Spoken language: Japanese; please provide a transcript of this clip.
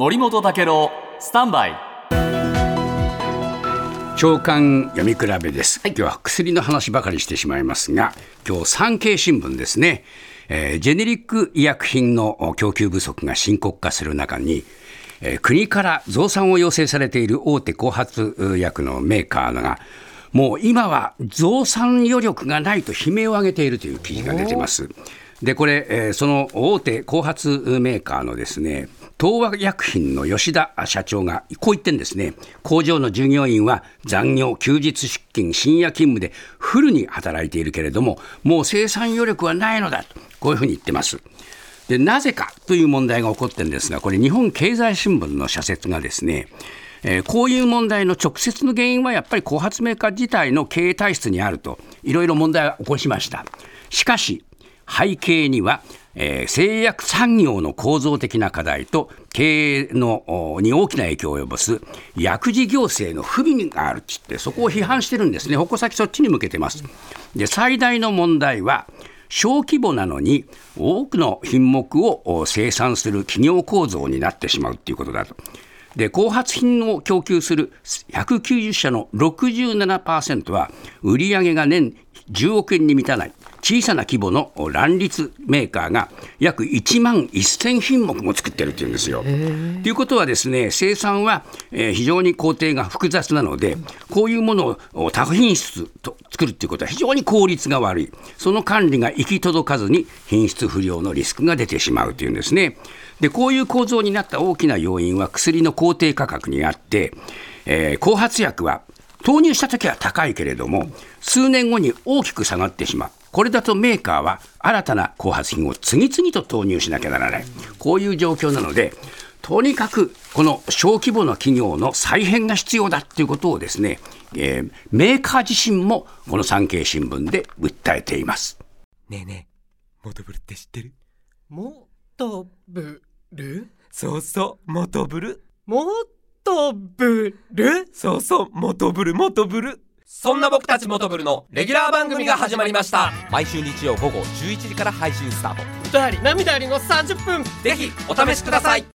森本武郎スタンバイ。長官読み比べです、今日は薬の話ばかりしてしまいますが今日産経新聞ですね、えージェネリック医薬品の供給不足が深刻化する中にえー国から増産を要請されている大手後発薬のメーカーがもう今は増産余力がないと悲鳴を上げているという記事が出てます。でこれ、えーその大手後発メーカーのですね東和薬品の吉田社長がこう言ってんですね。工場の従業員は残業休日出勤深夜勤務でフルに働いているけれどももう生産余力はないのだとこういうふうに言ってます。でなぜかという問題が起こってるんですがこれ日本経済新聞の社説がですねえーこういう問題の直接の原因はやっぱり後発メーカー自体の経営体質にあるといろいろ問題を起こしました。しかし背景には、えー製薬産業の構造的な課題と経営のに大きな影響を及ぼす薬事行政の不備があるって言ってそこを批判してるんですね。矛先そっちに向けてます。で最大の問題は小規模なのに多くの品目を生産する企業構造になってしまうということだと。で後発品を供給する190社の67%は売上が年10億円に満たない。小さな規模の乱立メーカーが約1万1000品目も作ってるっていうんですよ。ということはですね生産は、えー非常に工程が複雑なのでこういうものを多品質と作るっていうことは非常に効率が悪いその管理が行き届かずに品質不良のリスクが出てしまうというんですね。でこういう構造になった大きな要因は薬の工程価格にあって、えー後発薬は投入した時は高いけれども数年後に大きく下がってしまう。これだとメーカーは新たな後発品を次々と投入しなきゃならない。こういう状況なのでとにかくこの小規模な企業の再編が必要だということをですね、えーメーカー自身もこの産経新聞で訴えています。ねえねえ、モトブルって知ってる？もとぶるそうそう、モトブル？もとぶるそうそう、モトブル、モトブル。そんな僕たちモトブルのレギュラー番組が始まりました。毎週日曜午後11時から配信スタート。歌あり涙ありの30分。ぜひお試しください